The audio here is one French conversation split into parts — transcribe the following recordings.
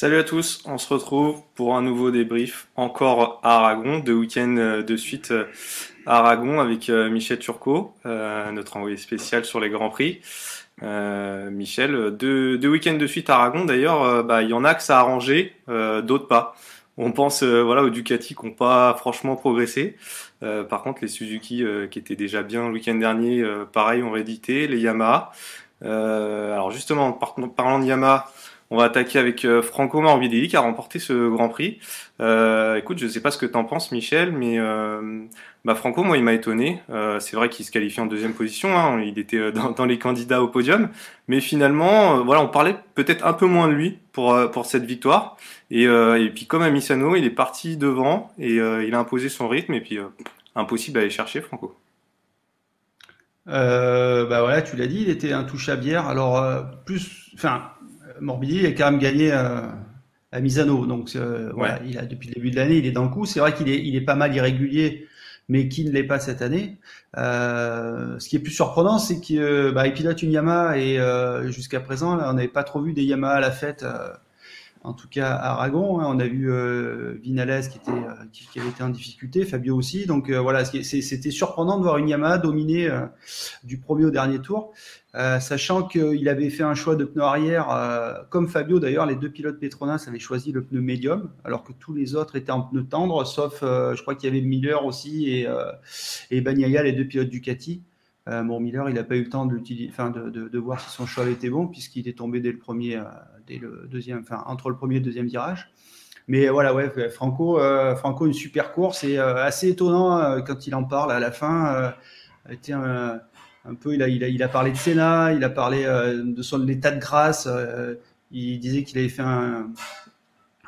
Salut à tous, on se retrouve pour un nouveau débrief encore à Aragon, deux week-ends euh, de suite euh, à Aragon avec euh, Michel Turcot, notre envoyé spécial sur les Grands Prix. Euh, Michel, deux, deux week-ends de suite à Aragon, d'ailleurs, bah, il y en a que ça a arrangé, euh, d'autres pas. On pense voilà aux Ducati qui n'ont pas franchement progressé. Euh, par contre, les Suzuki euh, qui étaient déjà bien le week-end dernier, pareil, ont réédité. Les Yamaha. Alors justement, par- parlant de Yamaha, on va attaquer avec euh, Franco Morbidelli qui a remporté ce Grand Prix. Euh, écoute, je sais pas ce que t'en penses, Michel, mais euh, bah Franco, moi, il m'a étonné. Euh, c'est vrai qu'il se qualifie en deuxième position. Hein, il était euh, dans, dans les candidats au podium, mais finalement, euh, voilà, on parlait peut-être un peu moins de lui pour pour cette victoire. Et, et puis comme à Misano, il est parti devant et il a imposé son rythme. Et puis impossible à aller chercher, Franco. Bah voilà, tu l'as dit, il était intouchable hier. Alors, euh, plus, enfin, Morbidelli a quand même gagné euh, à Misano. Donc, euh, voilà, il a, depuis le début de l'année, il est dans le coup. C'est vrai qu'il est, il est pas mal irrégulier, mais qui ne l'est pas cette année. Euh, ce qui est plus surprenant, c'est qu'il euh, bah, il pilote une Yamaha et euh, jusqu'à présent, là, on n'avait pas trop vu des Yamaha à la fête. En tout cas, Aragon, hein, on a vu euh, Vinales qui, était, euh, qui, avait été en difficulté, Fabio aussi. Donc euh, voilà, c'était surprenant de voir une Yamaha dominer du premier au dernier tour, sachant qu'il avait fait un choix de pneu arrière, comme Fabio d'ailleurs, les deux pilotes Petronas avaient choisi le pneu médium, alors que tous les autres étaient en pneu tendre, sauf je crois qu'il y avait Miller aussi et, et les deux pilotes Ducati. Euh, bon, Miller, il n'a pas eu le temps de, de, voir si son choix était bon, puisqu'il est tombé dès le premier, dès le deuxième, enfin, entre le premier et le deuxième virage. Mais voilà, ouais, Franco, euh, Franco, une super course et euh, assez étonnant euh, quand il en parle à la fin. Un, un peu, il a, il, a, il a parlé de Senna, il a parlé de son l'état de grâce. il disait qu'il avait fait un,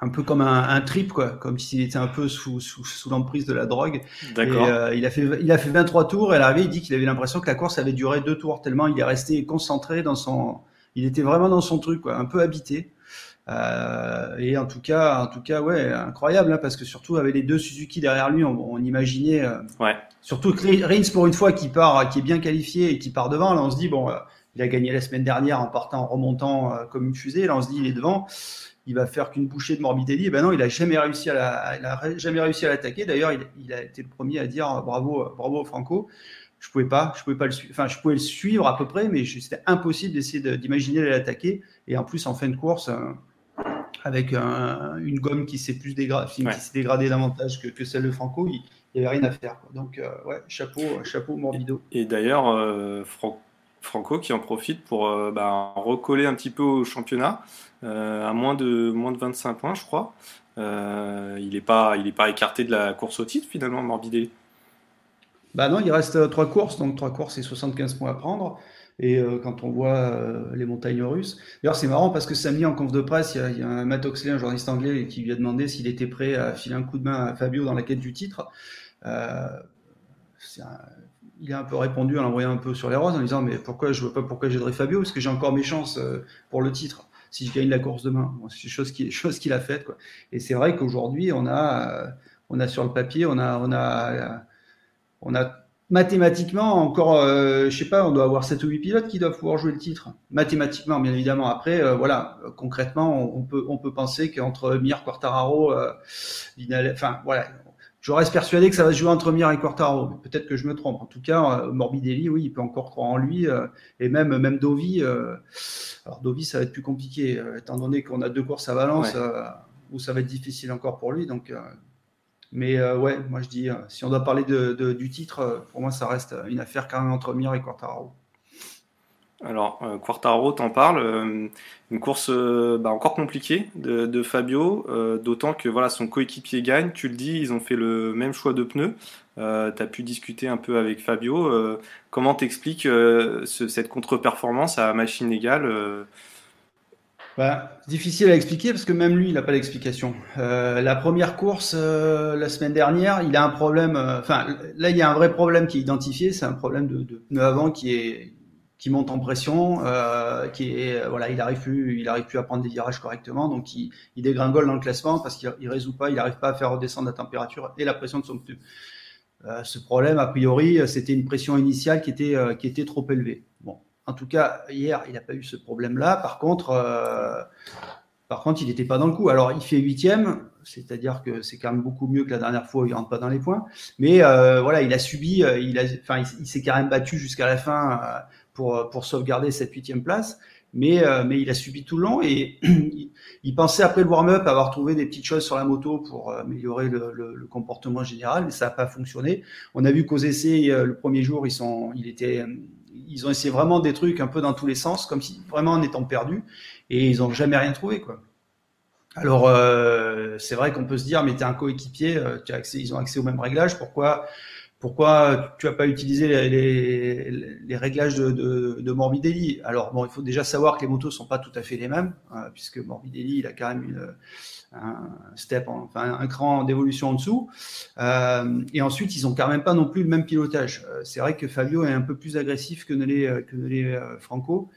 un peu comme un, un trip, quoi, comme s'il était un peu sous, sous, sous l'emprise de la drogue. D'accord. Il, a fait, il a fait 23 tours et à l'arrivée, il dit qu'il avait l'impression que la course avait duré deux tours tellement il est resté concentré dans son. Il était vraiment dans son truc, quoi, un peu habité. Euh, et en tout cas, en tout cas, ouais, incroyable, hein, parce que surtout avec les deux Suzuki derrière lui, on, on imaginait, euh, Ouais. surtout que Rins pour une fois qui part, qui est bien qualifié et qui part devant, là on se dit bon, euh, il a gagné la semaine dernière en partant, en remontant comme une fusée, là on se dit il est devant, il va faire qu'une bouchée de Morbidelli, et ben non, il a jamais réussi à la, il a jamais réussi à l'attaquer. D'ailleurs, il, il a été le premier à dire bravo, bravo Franco. Je pouvais pas, je pouvais pas le suivre. Enfin, je pouvais le suivre à peu près, mais c'était impossible d'essayer de- d'imaginer l'attaquer. Et en plus, en fin de course, euh, avec un- une gomme qui s'est plus dégradée, Ouais. qui s'est dégradée davantage que, que celle de Franco, il n'y avait rien à faire. quoi. Donc, euh, ouais, chapeau, chapeau Morbido. Et d'ailleurs, euh, Fran- Franco qui en profite pour euh, bah, recoller un petit peu au championnat, euh, à moins de, moins de 25 points, je crois. Euh, il n'est pas, il est pas écarté de la course au titre, finalement, Morbidelli. Bah non, il reste euh, trois courses, donc trois courses et 75 points à prendre. Et euh, quand on voit euh, les montagnes russes, d'ailleurs c'est marrant parce que samedi en conf de presse, il y a, un Matt Oxley, un journaliste anglais, qui lui a demandé s'il était prêt à filer un coup de main à Fabio dans la quête du titre. Il a un peu répondu en l'envoyant un peu sur les roses en disant mais pourquoi je vois pas pourquoi j'aiderais Fabio parce que j'ai encore mes chances pour le titre si je gagne la course demain. C'est chose qui chose qu'il a faite. Et c'est vrai qu'aujourd'hui on a on a sur le papier on a on a on a mathématiquement encore, euh, je sais pas, on doit avoir 7 ou 8 pilotes qui doivent pouvoir jouer le titre. Mathématiquement, bien évidemment. Après, euh, voilà, concrètement, on, on peut, on peut penser qu'entre Mir, Quartararo, euh, Vinales, enfin voilà, je reste persuadé que ça va se jouer entre Mir et Quartararo. mais Peut-être que je me trompe. En tout cas, euh, Morbidelli, oui, il peut encore croire en lui, euh, et même même Dovi. euh, alors Dovi, ça va être plus compliqué, étant donné qu'on a deux courses à Valence, Ouais. où ça va être difficile encore pour lui. Donc, mais euh, ouais, moi je dis, euh, si on doit parler de, du titre, euh, pour moi ça reste une affaire quand même entre Mir et Quartararo. Alors, Quartaro, t'en parles. euh, une course bah, encore compliquée de, Fabio, d'autant que voilà, son coéquipier gagne. Tu le dis, ils ont fait le même choix de pneus. Euh, tu as pu discuter un peu avec Fabio. Comment t'expliques ce- cette contre-performance à machine égale bah, difficile à expliquer parce que même lui, il n'a pas d'explication. Euh, la première course euh, la semaine dernière, il a un problème. Euh, enfin, là, il y a un vrai problème qui est identifié. C'est un problème de, de pneu avant qui est qui monte en pression, euh, qui est voilà, il arrive plus, il arrive plus à prendre des virages correctement, donc il, dégringole dans le classement parce qu'il il résout pas, il n'arrive pas à faire redescendre la température et la pression de son pneu. Ce problème, a priori, c'était une pression initiale qui était qui était trop élevée. Bon, en tout cas, hier, il n'a pas eu ce problème-là. Par contre, euh, par contre, il n'était pas dans le coup. Alors, il fait huitième, c'est-à-dire que c'est quand même beaucoup mieux que la dernière fois où il rentre pas dans les points. Mais euh, voilà, il a subi, euh, il a, enfin, il, s'est quand même battu jusqu'à la fin pour pour sauvegarder cette huitième place. Mais mais il a subi tout le long et il pensait après le warm-up avoir trouvé des petites choses sur la moto pour améliorer le, comportement général, mais ça n'a pas fonctionné. On a vu qu'aux essais, le premier jour, ils sont, il était ils ont essayé vraiment des trucs un peu dans tous les sens, comme si vraiment en étant perdus, et ils n'ont jamais rien trouvé, quoi. Alors, euh, c'est vrai qu'on peut se dire, mais tu es un coéquipier, euh, ils ont accès aux mêmes réglages, pourquoi, pourquoi tu as pas utilisé les, les, les réglages de, de, de, Morbidelli? Alors, bon, il faut déjà savoir que les motos sont pas tout à fait les mêmes, hein, puisque Morbidelli, il a quand même un step, enfin un cran d'évolution en dessous. Euh, et ensuite, ils ont quand même pas non plus le même pilotage. Euh, c'est vrai que Fabio est un peu plus agressif que ne euh, ne l'est Franco.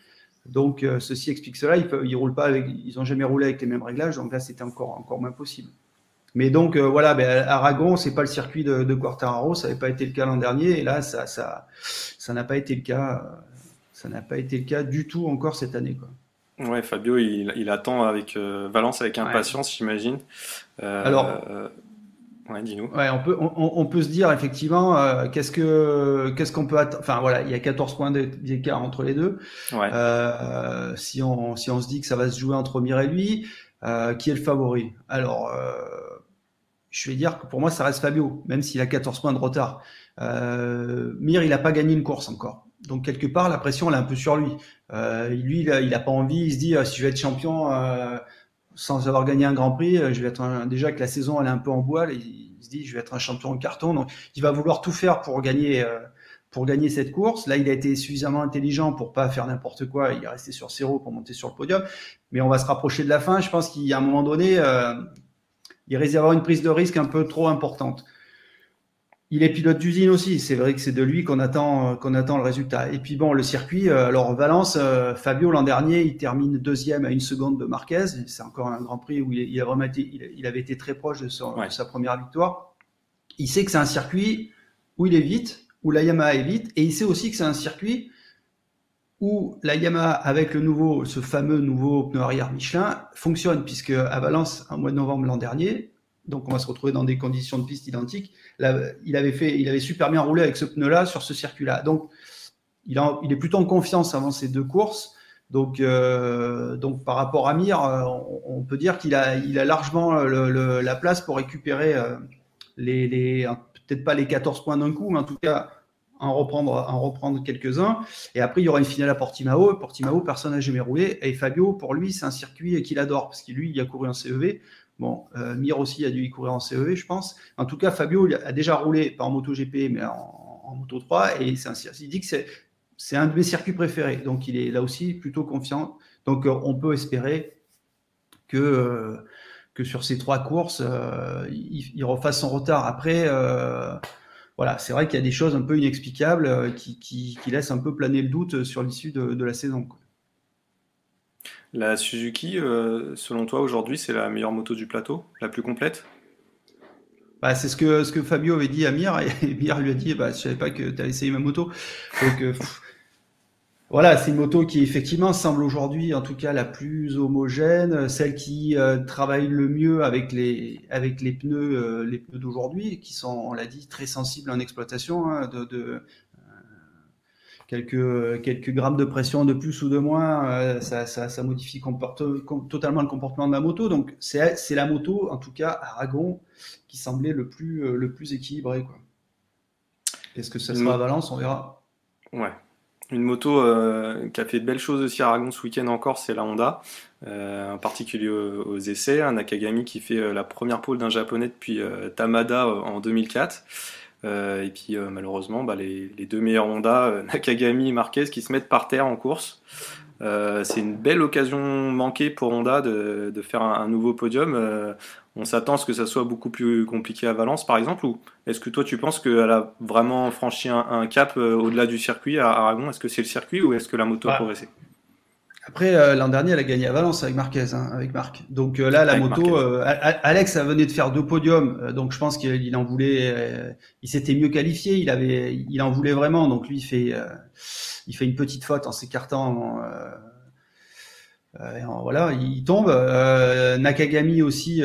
Donc ceci explique cela. Ils peuvent, ils roulent pas ils jamais roulé avec les mêmes réglages. Donc là, c'était encore moins possible. Mais donc voilà, ben, Aragon, c'est pas le circuit de, de Quartararo, ça n'avait pas été le cas l'an dernier, et là, ça ça ça n'a pas été le cas, ça n'a pas été le cas du tout encore cette année. Quoi. Ouais, Fabio, il, attend avec euh, Valence avec impatience, j'imagine. Euh, Alors, euh, ouais, dis-nous. Ouais, on peut, on, peut se dire effectivement, qu'est-ce que, qu'est-ce qu'on peut attendre. Enfin voilà, il y a 14 points d'écart entre les deux. Ouais. si on, si on se dit que ça va se jouer entre Mir et lui, qui est le favori? Alors, je vais dire que pour moi, ça reste Fabio, même s'il a 14 points de retard. Mir, il n'a pas gagné une course encore. Donc quelque part, la pression elle est un peu sur lui. Euh, lui, il a, pas envie. Il se dit, euh, si je vais être champion euh, sans avoir gagné un Grand Prix, je vais être déjà que la saison elle est un peu en bois. Il, se dit, je vais être un champion en carton. Donc il va vouloir tout faire pour gagner pour gagner cette course. Là, il a été suffisamment intelligent pour pas faire n'importe quoi. Il est resté sur zéro pour monter sur le podium. Mais on va se rapprocher de la fin. Je pense qu'il y a un moment donné, il risque d'y avoir une prise de risque un peu trop importante. Il est pilote d'usine aussi. C'est vrai que c'est de lui qu'on attend, qu'on attend le résultat. Et puis bon, le circuit. Euh, alors Valence, euh, Fabio l'an dernier, il termine deuxième à une seconde de Marquez. C'est encore un Grand Prix où il, a vraiment il, avait été très proche de, sa première victoire. Il sait que c'est un circuit où il est vite, où la Yamaha est vite, et il sait aussi que c'est un circuit où la Yamaha, avec le nouveau, ce fameux nouveau pneu arrière Michelin, fonctionne, puisque à Valence, en mois de novembre l'an dernier, donc on va se retrouver dans des conditions de piste identiques. il avait fait, il avait super bien roulé avec ce pneu-là sur ce circuit-là. Donc il, est plutôt en confiance avant ces deux courses. Donc, euh, par rapport à Mir, euh, on, peut dire qu'il a, il a largement la place pour récupérer euh, les, peut-être pas les 14 points d'un coup, mais en tout cas en reprendre, en reprendre quelques-uns. Et après, il y aura une finale à Portimao. Portimao, personne n'a jamais roulé. Et Fabio, pour lui, c'est un circuit qu'il adore parce qu'il lui, il a couru en CEV. Bon, euh, aussi a dû y courir en CEV, je pense. En tout cas, Fabio a déjà roulé, pas en MotoGP, mais en, Moto 3, et il dit que c'est un de mes circuits préférés. Donc, il est là aussi plutôt confiant. Donc, euh, on peut espérer euh, que sur ces trois courses, il, refasse son retard. Après, voilà, c'est vrai qu'il y a des choses un peu inexplicables qui, qui, laissent un peu planer le doute sur l'issue de, de, la saison. La Suzuki, euh, selon toi, aujourd'hui, c'est la meilleure moto du plateau, la plus complète? Bah, c'est ce que, ce que Fabio avait dit à Mir, et Mir lui a dit bah, Je savais pas que tu as essayé ma moto. Donc, euh, voilà, c'est une moto qui effectivement semble aujourd'hui, en tout cas, la plus homogène, celle qui euh, travaille le mieux avec les, avec les pneus, les pneus d'aujourd'hui, qui sont, on l'a dit, très sensibles en exploitation. Hein, de, de, quelques, quelques grammes de pression de plus ou de moins, euh, ça, ça, ça, modifie comporte, totalement le comportement de la moto. Donc c'est la moto, en tout cas Aragon, qui semblait le plus, euh, le plus équilibré. Est-ce que ça sera à Valence On verra. Ouais. Une moto euh, qui a fait de belles choses aussi à Aragon ce week-end encore, c'est la Honda, en particulier aux, essais. Un Nakagami qui fait la première pole d'un japonais depuis Tamada en 2004. Euh, et puis euh, malheureusement, bah, les, deux meilleurs Honda, euh, Nakagami et Marquez, qui se mettent par terre en course. c'est une belle occasion manquée pour Honda de, faire un, nouveau podium. On s'attend à ce que ça soit beaucoup plus compliqué à Valence, par exemple, ou est-ce que toi tu penses qu'elle a vraiment franchi un, cap au-delà du circuit à Aragon? Est-ce que c'est le circuit ou est-ce que la moto a progressé après, euh, l'an dernier, elle a gagné à Valence avec Marquez, hein, avec Marc. Donc euh, là, la moto, euh, Alex a venait de faire deux podiums, donc je pense qu'il en voulait, il s'était mieux qualifié, il avait, il en voulait vraiment. Donc lui, il fait, il fait une petite faute en s'écartant. Voilà, il tombe. Nakagami aussi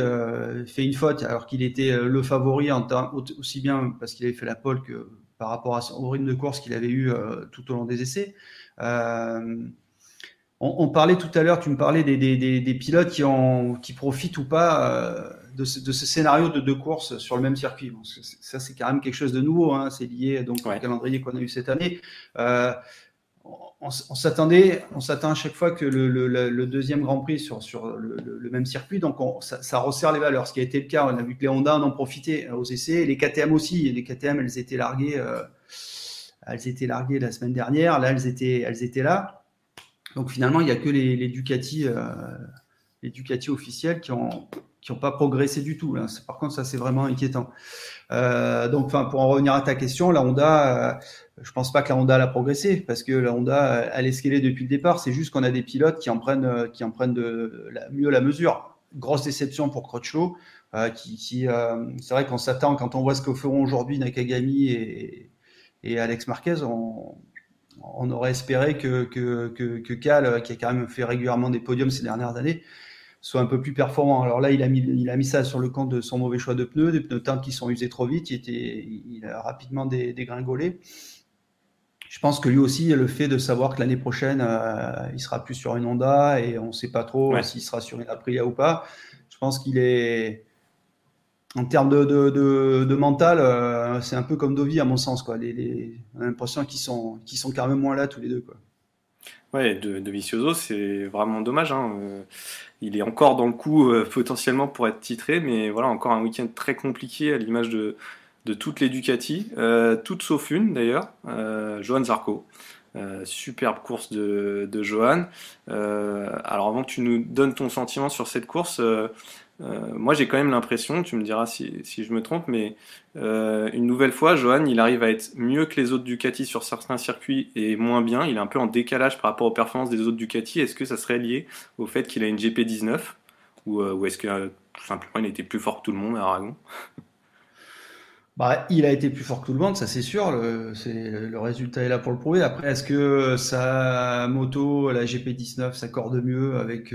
fait une faute alors qu'il était le favori en aussi bien parce qu'il avait fait la pole que par rapport à, au rythme de course qu'il avait eu tout au long des essais. On, parlait tout à l'heure, tu me parlais des, pilotes qui, ont, qui profitent ou pas euh, de, ce, scénario de deux courses sur le même circuit. ça, c'est quand même quelque chose de nouveau. Hein. c'est lié donc au calendrier qu'on a eu cette année. Euh, on, s'attendait, on s'attend à chaque fois que le, deuxième Grand Prix sur, sur le, même circuit, donc ça, resserre les valeurs. Ce qui a été le cas, on a vu que les Honda en ont profité aux essais, les KTM aussi. Les KTM, elles étaient larguées, euh, elles étaient larguées la semaine dernière. Là, elles étaient, elles étaient là. Donc finalement, il n'y a que les, Ducati, euh, Ducati officiels qui n'ont qui ont pas progressé du tout. Là. Par contre, ça c'est vraiment inquiétant. Euh, donc, pour en revenir à ta question, la Honda, euh, je pense pas que la Honda a progressé parce que la Honda, elle est ce depuis le départ. C'est juste qu'on a des pilotes qui en prennent, euh, qui en prennent de, mieux la mesure. Grosse déception pour Crutchlow, euh, qui, c'est vrai qu'on s'attend quand on voit ce que feront aujourd'hui Nakagami et, et Alex Marquez, on, on aurait espéré que, que, que, Cal, qui a quand même fait régulièrement des podiums ces dernières années, soit un peu plus performant. Alors là, il a mis, il a mis ça sur le compte de son mauvais choix de pneus, des pneus teintes qui sont usés trop vite. Il, était, il a rapidement dégringolé. Je pense que lui aussi, le fait de savoir que l'année prochaine, euh, il sera plus sur une Honda et on ne sait pas trop s'il sera sur une Aprilia ou pas. Je pense qu'il est, en termes de, de, de, mental, euh, c'est un peu comme Dovi à mon sens. Quoi. Les, on a l'impression qu'ils sont, qu'ils sont carrément moins là tous les deux. Quoi. Ouais, de, de Vicioso, c'est vraiment dommage. Hein. Euh, il est encore dans le coup euh, potentiellement pour être titré, mais voilà, encore un week-end très compliqué à l'image de, de toutes les Ducati, toutes sauf une d'ailleurs, Johan Zarco. superbe course de, de Johan. alors avant que tu nous donnes ton sentiment sur cette course, euh, moi, j'ai quand même l'impression, tu me diras si, si je me trompe, mais euh, une nouvelle fois, Johan, il arrive à être mieux que les autres Ducati sur certains circuits et moins bien. Il est un peu en décalage par rapport aux performances des autres Ducati. Est-ce que ça serait lié au fait qu'il a une GP19 ou, euh, ou est-ce que tout simplement il était plus fort que tout le monde à Aragon? Bah, il a été plus fort que tout le monde, ça c'est sûr. Le, le résultat est là pour le prouver. Après, est-ce que sa moto, la GP19, s'accorde mieux avec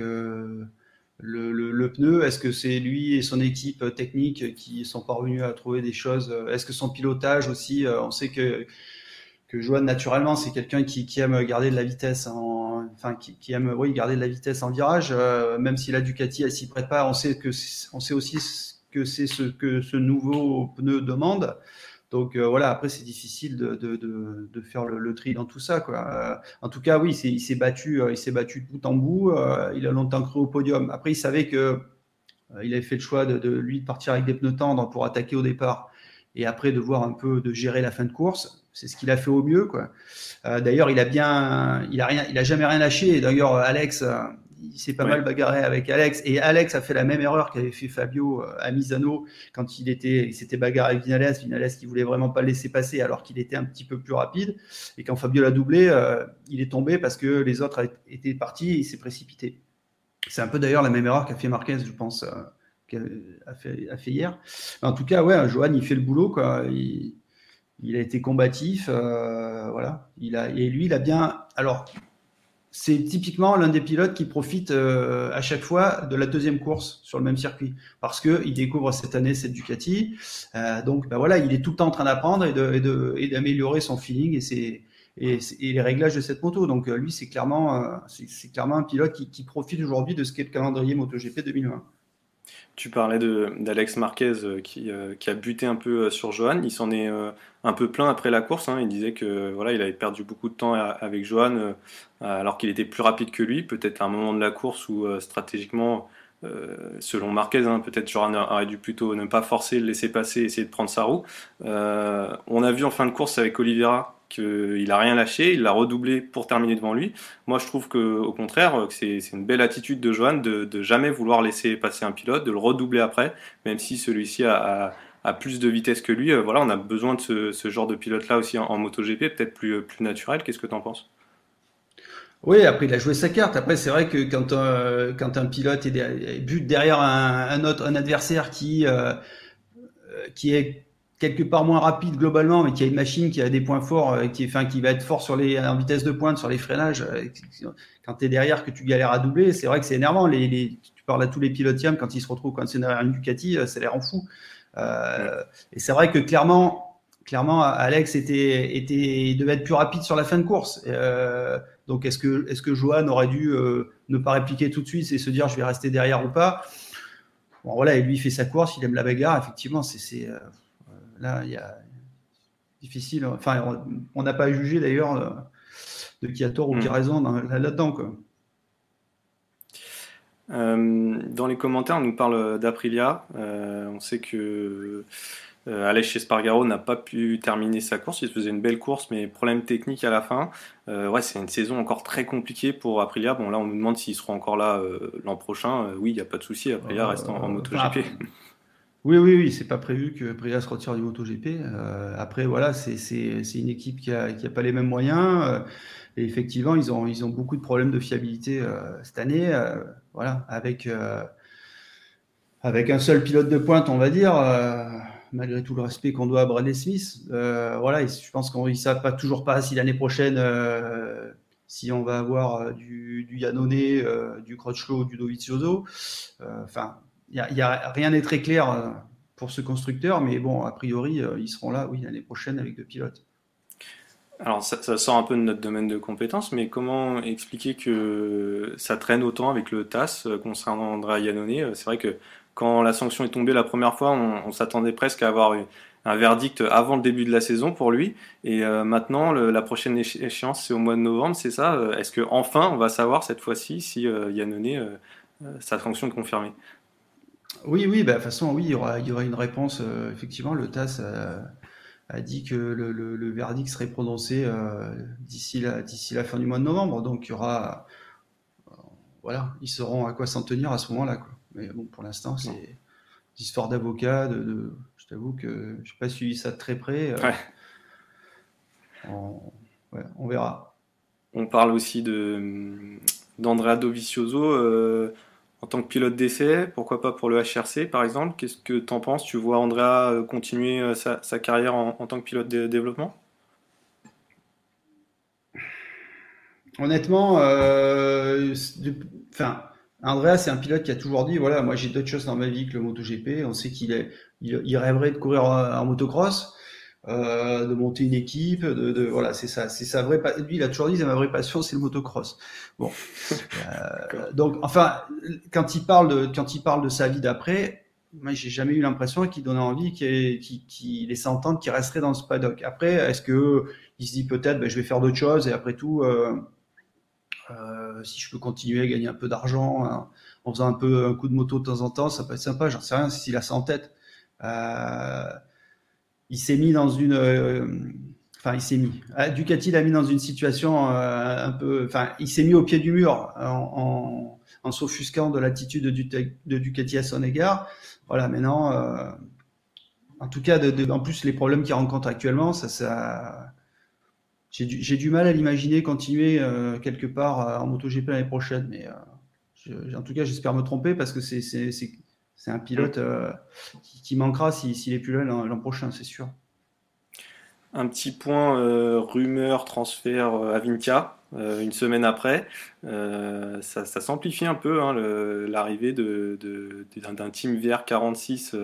le, pneu Est-ce que c'est lui et son équipe technique qui sont parvenus à trouver des choses Est-ce que son pilotage aussi euh, On sait que que Johan naturellement c'est quelqu'un qui, aime garder de la vitesse en, enfin qui, aime oui garder de la vitesse en virage euh, même si la Ducati elle s'y prête pas on sait que on sait aussi que c'est ce que ce nouveau pneu demande donc euh, voilà, après c'est difficile de, de, de, faire le, tri dans tout ça. Quoi. Euh, en tout cas, oui, il s'est battu, euh, il s'est battu de bout en bout. il a longtemps cru au podium. Après, il savait que il avait fait le choix de, lui de partir avec des pneus tendres pour attaquer au départ et après de voir un peu de gérer la fin de course. C'est ce qu'il a fait au mieux. D'ailleurs, il a bien, il a rien, il a jamais rien lâché. D'ailleurs, Alex il s'est pas mal bagarré avec Alex. Et Alex a fait la même erreur qu'avait fait Fabio euh, à Misano quand il était il s'était bagarré avec Vinales. Vinales qui voulait vraiment pas le laisser passer alors qu'il était un petit peu plus rapide. Et quand Fabio l'a doublé euh, il est tombé parce que les autres étaient partis et il s'est précipité. C'est un peu d'ailleurs la même erreur qu'a fait Marquez je pense euh, qu'a fait, a fait hier. En tout cas ouais Johan il fait le boulot quoi. Il, il a été combatif voilà. Il a et lui il a bien alors c'est typiquement l'un des pilotes qui profite euh, à chaque fois de la deuxième course sur le même circuit parce que il découvre cette année cette Ducati. Euh, donc ben voilà, il est tout le temps en train d'apprendre et et d'améliorer son feeling et ses et, les réglages de cette moto. Donc euh, lui, c'est clairement c'est clairement un pilote qui, qui profite aujourd'hui de ce qu'est le calendrier MotoGP 2020. Tu parlais d'Alex Marquez euh, qui, euh, qui, a buté un peu euh, sur Johan. Il s'en est un peu plein après la course. Hein. Il disait que voilà, il avait perdu beaucoup de temps avec Johan alors qu'il était plus rapide que lui. Peut-être à un moment de la course où stratégiquement, selon Marquez, hein, peut-être Johan aurait dû plutôt ne pas forcer, le laisser passer, essayer de prendre sa roue. on a vu en fin de course avec Oliveira qu'il a rien lâché, il l'a redoublé pour terminer devant lui. Moi, je trouve que, au contraire, que c'est une belle attitude de Johan de, jamais vouloir laisser passer un pilote, de le redoubler après, même si celui-ci a, plus de vitesse que lui. voilà, on a besoin de ce, genre de pilote-là aussi en, en MotoGP, peut-être plus, plus naturel. Qu'est-ce que tu en penses? Oui, après il a joué sa carte. Après c'est vrai que quand euh, un pilote est, derrière un, adversaire qui euh, qui est quelque part moins rapide globalement, mais qui a une machine qui a des points forts, euh, qui, enfin, qui va être fort sur les, en vitesse de pointe, sur les freinages. Euh, quand tu es derrière, que tu galères à doubler, c'est vrai que c'est énervant. Les, les, tu parles à tous les pilotes quand ils se retrouvent quand c'est derrière une Ducati, euh, ça les rend fou. Euh, et c'est vrai que clairement, clairement, Alex était, était, devait être plus rapide sur la fin de course. Euh, donc, est-ce que, est-ce que Johan aurait dû euh, ne pas répliquer tout de suite et se dire je vais rester derrière ou pas? Bon, voilà, et lui, il fait sa course, il aime la bagarre. Effectivement, c'est, Là, il y a difficile. Enfin, on n'a pas jugé d'ailleurs de qui a tort ou qui a hmm. raison là-dedans. Euh, dans les commentaires, on nous parle d'Aprilia. Euh, on sait que euh, Alex chez Spargaro n'a pas pu terminer sa course. Il faisait une belle course, mais problème technique à la fin. ouais, c'est une saison encore très compliquée pour Aprilia. Bon, là, on nous demande s'ils seront encore là l'an prochain. oui, il n'y a pas de souci. Aprilia reste en, en MotoGP. Oui, oui, oui, c'est pas prévu que Priya se retire du MotoGP. Euh, après, voilà, c'est une équipe qui a, qui a pas les mêmes moyens. Euh, et effectivement, ils ont, ils ont beaucoup de problèmes de fiabilité euh, cette année. Euh, voilà, avec, avec un seul pilote de pointe, on va dire, malgré tout le respect qu'on doit à Bradley Smith. voilà, je pense qu'on ne savent pas toujours pas si l'année prochaine, si on va avoir du, du Yannone, du Crutchlow, du Dovizioso. Enfin, y a, rien n'est très clair euh, pour ce constructeur, mais bon, a priori, euh, ils seront là, oui, l'année prochaine avec deux pilotes. Alors, ça, sort un peu de notre domaine de compétences, mais comment expliquer que ça traîne autant avec le TAS euh, concernant Andrea Iannone C'est vrai que quand la sanction est tombée la première fois, on, s'attendait presque à avoir un verdict avant le début de la saison pour lui. Et maintenant, la prochaine échéance, c'est au mois de novembre, c'est ça Est-ce que enfin on va savoir cette fois-ci si Iannone, sa sanction est confirmée? Oui, oui, bah, de toute façon, oui, il y aura, il y aura une réponse. Euh, effectivement, le TAS a, dit que le, le, verdict serait prononcé euh, d'ici la, d'ici la fin du mois de novembre. Donc, il y aura. Euh, voilà, ils sauront à quoi s'en tenir à ce moment-là. Quoi. Mais bon, pour l'instant, c'est des histoires d'avocats. De, de, je t'avoue que je n'ai pas suivi ça de très près. ouais. On, ouais, on, verra. On parle aussi de d'Andrea Dovizioso en tant que pilote d'essai, pourquoi pas pour le HRC par exemple? Qu'est-ce que tu en penses? Tu vois Andrea euh, continuer euh, sa, carrière en, tant que pilote de développement? Honnêtement, euh, Andrea, c'est un pilote qui a toujours dit voilà, moi j'ai d'autres choses dans ma vie que le MotoGP. On sait qu'il il, rêverait de courir en motocross. Euh, de monter une équipe, de, de voilà, c'est ça, c'est sa vraie. Lui, il a toujours dit, c'est ma vraie passion, c'est le motocross. Bon, euh, donc enfin, quand il parle de quand il parle de sa vie d'après, moi, j'ai jamais eu l'impression qu'il donnait envie, qu'il qu laissait entendre qu'il resterait dans ce paddock. Après, est-ce que il se dit peut-être, ben, je vais faire d'autres choses et après tout, euh, euh, si je peux continuer à gagner un peu d'argent hein, en faisant un peu un coup de moto de temps en temps, ça peut être sympa. J'en sais rien s'il a ça en tête. Euh, il s'est mis dans une. Euh, enfin, il s'est mis. Ah, Ducati l'a mis dans une situation euh, un peu. Enfin, il s'est mis au pied du mur en, en, s'offusquant de l'attitude de, Ducati à son égard. Voilà, maintenant. Euh, en tout cas, en plus, les problèmes qu'il rencontre actuellement, ça. ça j'ai du, du, mal à l'imaginer continuer quelque part en MotoGP l'année prochaine, mais en tout cas, j'espère me tromper parce que c'est c'est un pilote euh, qui, manquera s'il si, est plus là l'an prochain, c'est sûr. Un petit point euh, rumeur transfert euh, à Vinca une semaine après. ça, s'amplifie un peu hein, l'arrivée de, d'un team VR46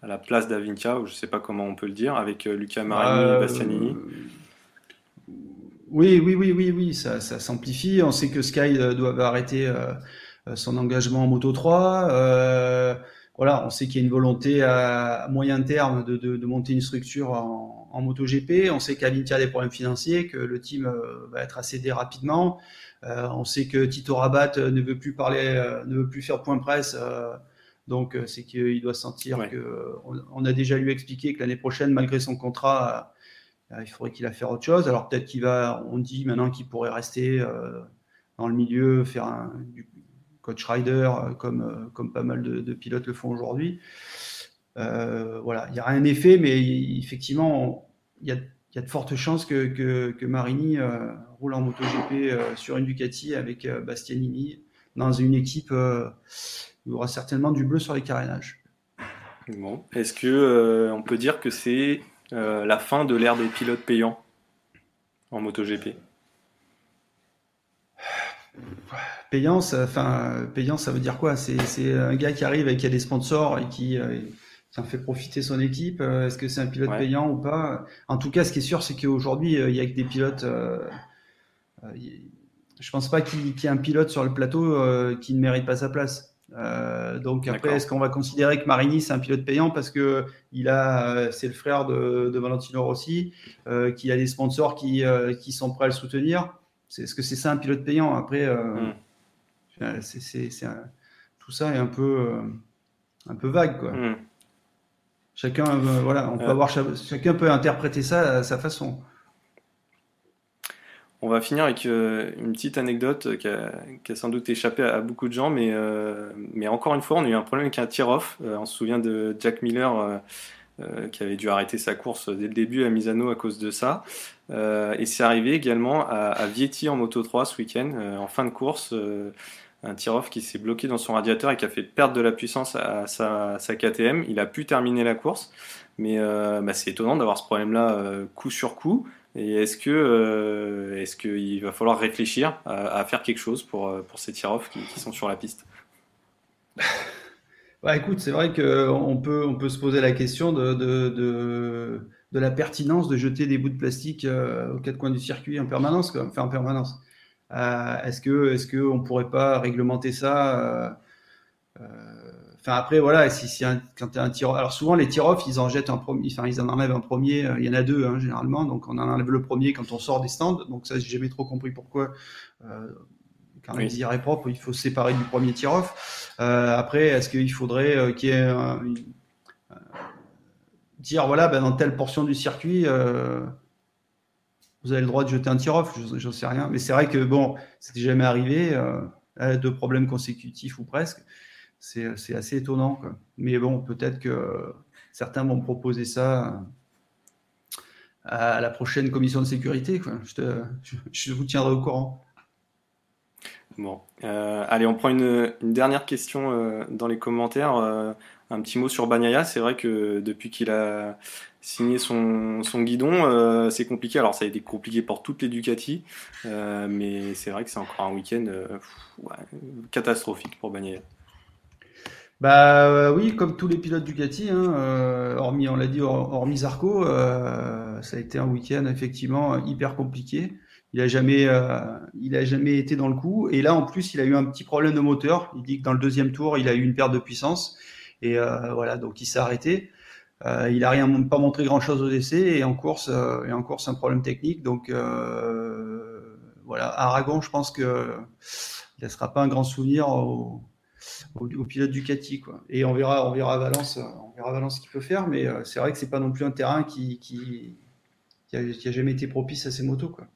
à la place d'Avinca, ou je ne sais pas comment on peut le dire, avec Luca Marini et Bastianini. Oui, oui, oui, oui, oui, ça, ça s'amplifie. On sait que Sky doit arrêter euh, son engagement en Moto 3. Euh, voilà, on sait qu'il y a une volonté à, moyen terme de, de, de, monter une structure en, en MotoGP. On sait qu'Avintia a des problèmes financiers, que le team euh, va être accédé rapidement. Euh, on sait que Tito Rabat ne veut plus parler, ne veut plus faire point presse. Euh, donc c'est qu'il doit sentir que on, a déjà lui expliqué que l'année prochaine, malgré son contrat, il faudrait qu'il a faire autre chose. Alors peut-être qu'il va, on dit maintenant qu'il pourrait rester dans le milieu, faire un, du coach rider comme, comme pas mal de, pilotes le font aujourd'hui. voilà, il y a rien effet, mais effectivement, il y a de fortes chances que, Marini euh, roule en MotoGP euh, sur une Ducati avec euh, Bastianini dans une équipe où il y aura certainement du bleu sur les carénages. Est-ce que on peut dire que c'est la fin de l'ère des pilotes payants en MotoGP? Payant, ça, enfin, payant, ça veut dire quoi? C'est un gars qui arrive et qui a des sponsors et qui ça fait profiter son équipe euh, Est-ce que c'est un pilote payant ou pas? En tout cas, ce qui est sûr, c'est qu'aujourd'hui, euh, il y a que des pilotes. Euh, je pense pas qu'il y ait un pilote sur le plateau qui ne mérite pas sa place. donc après, est-ce qu'on va considérer que Marini c'est un pilote payant parce que il a, c'est le frère de, Valentino Rossi, qui a des sponsors qui, qui sont prêts à le soutenir? Est-ce que c'est ça un pilote payant Après, hmm. c'est, tout ça est un peu, un peu vague, quoi. Hmm. Chacun, euh, voilà, on peut euh. avoir, chacun peut interpréter ça à sa façon. On va finir avec euh, une petite anecdote qui a, sans doute échappé à, beaucoup de gens, mais, mais encore une fois, on a eu un problème avec un tir-off. on se souvient de Jack Miller qui avait dû arrêter sa course dès le début à Misano à cause de ça. et c'est arrivé également à, à, Vietti en Moto 3 ce week-end, en fin de course un tir-off qui s'est bloqué dans son radiateur et qui a fait perdre de la puissance à sa, KTM. Il a pu terminer la course, mais euh, bah, c'est étonnant d'avoir ce problème-là euh, coup sur coup. Et est-ce que euh, est-ce qu'il va falloir réfléchir à, faire quelque chose pour, pour ces tir-off qui, sont sur la piste? bah, écoute, c'est vrai qu'on peut, se poser la question de, la pertinence de jeter des bouts de plastique aux quatre coins du circuit en permanence, en permanence. Euh, est-ce que est-ce qu'on pourrait pas réglementer ça euh, euh, Enfin après voilà, si, si quand tu un tir, alors souvent les tir-off ils en jettent un premier, enfin ils en enlèvent un premier. Il y en a deux hein, généralement, donc on en enlève le premier quand on sort des stands. Donc ça j'ai jamais trop compris pourquoi. Quand oui. les est propre, il faut se séparer du premier tir-off. après, est-ce qu'il faudrait qu'il y ait un, dire voilà, ben, dans telle portion du circuit, vous avez le droit de jeter un tir-off, j'en sais rien. Mais c'est vrai que bon, c'était jamais arrivé, euh, deux problèmes consécutifs ou presque. C'est assez étonnant. Mais bon, peut-être que certains vont proposer ça à la prochaine commission de sécurité. Je, vous tiendrai au courant. Bon, euh, allez, on prend une, dernière question euh, dans les commentaires. Euh, un petit mot sur Bagnaia. C'est vrai que depuis qu'il a signer son, guidon, c'est compliqué. Alors ça a été compliqué pour toutes les Ducati, mais c'est vrai que c'est encore un week-end catastrophique pour Bagnaia. Bah oui, comme tous les pilotes Ducati, hein, hormis, on l'a dit, hormis Zarco, ça a été un week-end effectivement hyper compliqué. Il a jamais, il a jamais été dans le coup. Et là, en plus, il a eu un petit problème de moteur. Il dit que dans le deuxième tour, il a eu une perte de puissance. Et voilà, donc il s'est arrêté. Euh, il a rien pas montré grand chose au décès et en course euh, et en course un problème technique. Donc euh, voilà, Aragon, je pense que il laissera pas un grand souvenir au, au, pilote Ducati quoi. Et on verra, on verra Valence, on verra Valence ce qu'il peut faire, mais c'est vrai que c'est pas non plus un terrain qui qui, qui, a, jamais été propice à ces motos quoi.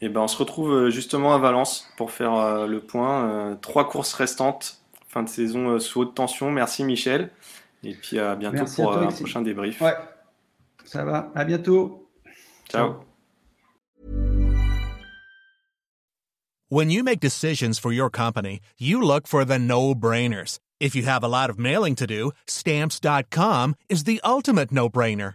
Et ben on se retrouve justement à Valence pour faire le point. trois courses restantes, fin de saison sous haute tension. Merci Michel. Et puis à bientôt pour un prochain débrief. Ouais, ça va. À bientôt. Ciao. When you make decisions for your company, you look for the no-brainers. If you have a lot of mailing to do, stamps.com is the ultimate no-brainer.